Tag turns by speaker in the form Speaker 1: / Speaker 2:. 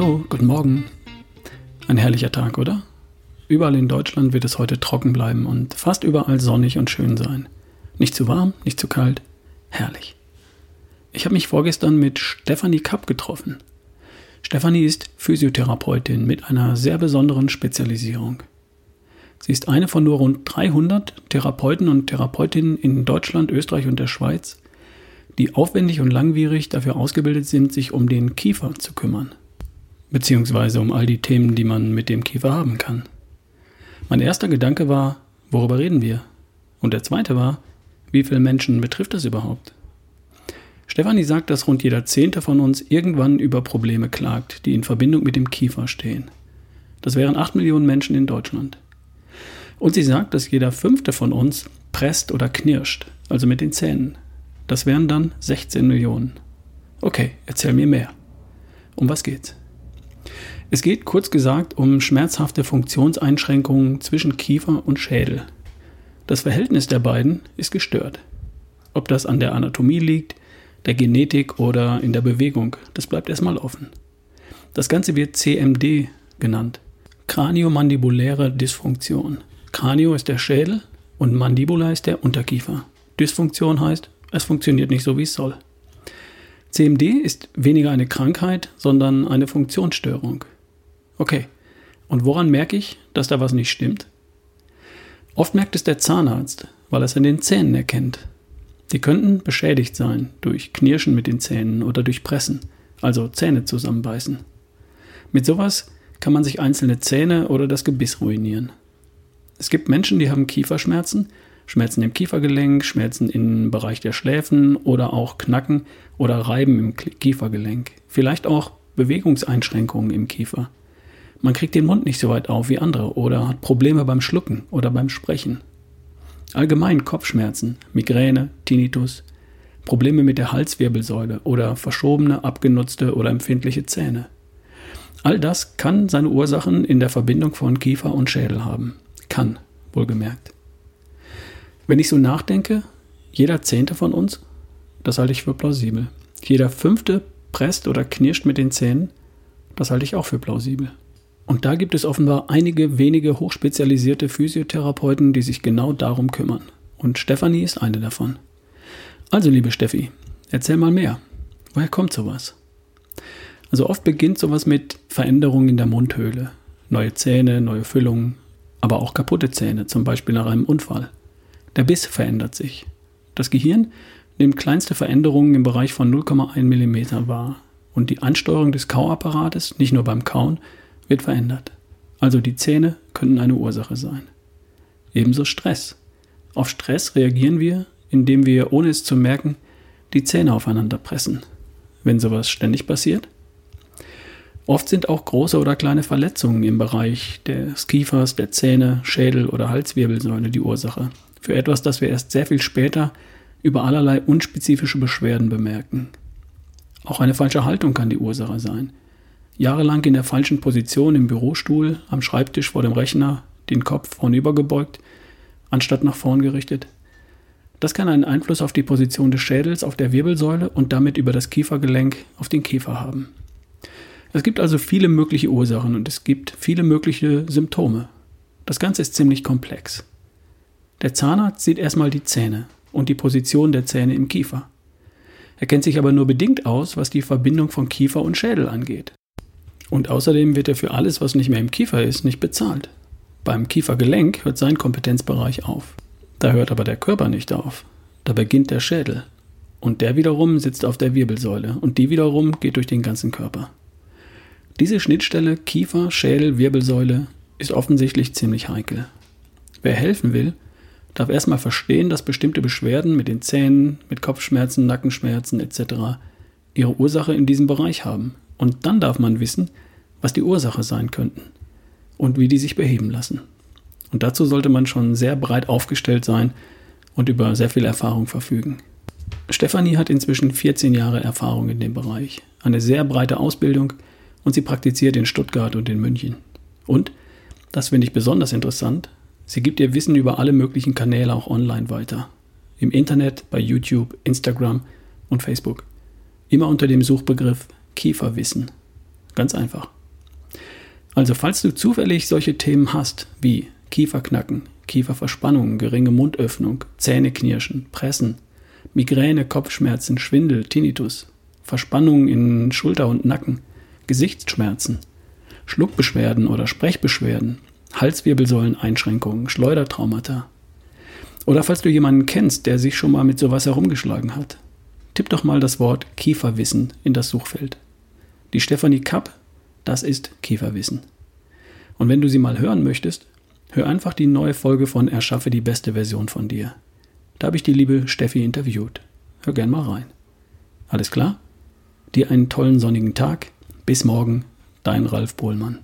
Speaker 1: Morgen. Ein herrlicher Tag, oder? Überall in Deutschland wird es heute trocken bleiben und fast überall sonnig und schön sein. Nicht zu warm, nicht zu kalt. Herrlich. Ich habe mich vorgestern mit Stefanie Kapp getroffen. Stefanie ist Physiotherapeutin mit einer sehr besonderen Spezialisierung. Sie ist eine von nur rund 300 Therapeuten und Therapeutinnen in Deutschland, Österreich und der Schweiz, die aufwendig und langwierig dafür ausgebildet sind, sich um den Kiefer zu kümmern. Beziehungsweise um all die Themen, die man mit dem Kiefer haben kann. Mein erster Gedanke war, worüber reden wir? Und der zweite war, wie viele Menschen betrifft das überhaupt? Stefanie sagt, dass rund jeder Zehnte von uns irgendwann über Probleme klagt, die in Verbindung mit dem Kiefer stehen. Das wären 8 Millionen Menschen in Deutschland. Und sie sagt, dass jeder Fünfte von uns presst oder knirscht, also mit den Zähnen. Das wären dann 16 Millionen. Okay, erzähl mir mehr. Um was geht's? Es geht kurz gesagt um schmerzhafte Funktionseinschränkungen zwischen Kiefer und Schädel. Das Verhältnis der beiden ist gestört. Ob das an der Anatomie liegt, der Genetik oder in der Bewegung, das bleibt erstmal offen. Das Ganze wird CMD genannt. Kraniomandibuläre Dysfunktion. Kranio ist der Schädel und Mandibula ist der Unterkiefer. Dysfunktion heißt, es funktioniert nicht so, wie es soll. CMD ist weniger eine Krankheit, sondern eine Funktionsstörung. Okay, und woran merke ich, dass da was nicht stimmt? Oft merkt es der Zahnarzt, weil er es in den Zähnen erkennt. Die könnten beschädigt sein durch Knirschen mit den Zähnen oder durch Pressen, also Zähne zusammenbeißen. Mit sowas kann man sich einzelne Zähne oder das Gebiss ruinieren. Es gibt Menschen, die haben Kieferschmerzen, Schmerzen im Kiefergelenk, Schmerzen im Bereich der Schläfen oder auch Knacken oder Reiben im Kiefergelenk. Vielleicht auch Bewegungseinschränkungen im Kiefer. Man kriegt den Mund nicht so weit auf wie andere oder hat Probleme beim Schlucken oder beim Sprechen. Allgemein Kopfschmerzen, Migräne, Tinnitus, Probleme mit der Halswirbelsäule oder verschobene, abgenutzte oder empfindliche Zähne. All das kann seine Ursachen in der Verbindung von Kiefer und Schädel haben. Kann, wohlgemerkt. Wenn ich so nachdenke, jeder Zehnte von uns, das halte ich für plausibel. Jeder Fünfte presst oder knirscht mit den Zähnen, das halte ich auch für plausibel. Und da gibt es offenbar einige wenige hochspezialisierte Physiotherapeuten, die sich genau darum kümmern. Und Stefanie ist eine davon. Also, liebe Steffi, erzähl mal mehr. Woher kommt sowas? Also oft beginnt sowas mit Veränderungen in der Mundhöhle. Neue Zähne, neue Füllungen, aber auch kaputte Zähne, zum Beispiel nach einem Unfall. Der Biss verändert sich. Das Gehirn nimmt kleinste Veränderungen im Bereich von 0,1 mm wahr. Und die Ansteuerung des Kauapparates, nicht nur beim Kauen, wird verändert. Also die Zähne könnten eine Ursache sein. Ebenso Stress. Auf Stress reagieren wir, indem wir, ohne es zu merken, die Zähne aufeinander pressen. Wenn sowas ständig passiert. Oft sind auch große oder kleine Verletzungen im Bereich des Kiefers, der Zähne, Schädel oder Halswirbelsäule die Ursache. Für etwas, das wir erst sehr viel später über allerlei unspezifische Beschwerden bemerken. Auch eine falsche Haltung kann die Ursache sein jahrelang in der falschen Position im Bürostuhl, am Schreibtisch vor dem Rechner, den Kopf vornübergebeugt, anstatt nach vorn gerichtet. Das kann einen Einfluss auf die Position des Schädels auf der Wirbelsäule und damit über das Kiefergelenk auf den Kiefer haben. Es gibt also viele mögliche Ursachen und es gibt viele mögliche Symptome. Das Ganze ist ziemlich komplex. Der Zahnarzt sieht erstmal die Zähne und die Position der Zähne im Kiefer. Er kennt sich aber nur bedingt aus, was die Verbindung von Kiefer und Schädel angeht. Und außerdem wird er für alles, was nicht mehr im Kiefer ist, nicht bezahlt. Beim Kiefergelenk hört sein Kompetenzbereich auf. Da hört aber der Körper nicht auf. Da beginnt der Schädel. Und der wiederum sitzt auf der Wirbelsäule und die wiederum geht durch den ganzen Körper. Diese Schnittstelle Kiefer, Schädel, Wirbelsäule ist offensichtlich ziemlich heikel. Wer helfen will, darf erstmal verstehen, dass bestimmte Beschwerden mit den Zähnen, mit Kopfschmerzen, Nackenschmerzen etc. ihre Ursache in diesem Bereich haben und dann darf man wissen, was die Ursache sein könnten und wie die sich beheben lassen. Und dazu sollte man schon sehr breit aufgestellt sein und über sehr viel Erfahrung verfügen. Stefanie hat inzwischen 14 Jahre Erfahrung in dem Bereich, eine sehr breite Ausbildung und sie praktiziert in Stuttgart und in München. Und, das finde ich besonders interessant, sie gibt ihr Wissen über alle möglichen Kanäle auch online weiter. Im Internet, bei YouTube, Instagram und Facebook. Immer unter dem Suchbegriff Kieferwissen. Ganz einfach. Also falls du zufällig solche Themen hast wie Kieferknacken, Kieferverspannung, geringe Mundöffnung, Zähneknirschen, Pressen, Migräne, Kopfschmerzen, Schwindel, Tinnitus, Verspannungen in Schulter und Nacken, Gesichtsschmerzen, Schluckbeschwerden oder Sprechbeschwerden, Halswirbelsäuleneinschränkungen, Schleudertraumata. Oder falls du jemanden kennst, der sich schon mal mit sowas herumgeschlagen hat, tipp doch mal das Wort Kieferwissen in das Suchfeld. Die Stefanie Kapp, das ist Kieferwissen. Und wenn du sie mal hören möchtest, hör einfach die neue Folge von Erschaffe die beste Version von dir. Da habe ich die liebe Steffi interviewt. Hör gern mal rein. Alles klar? Dir einen tollen sonnigen Tag. Bis morgen, dein Ralf Bohlmann.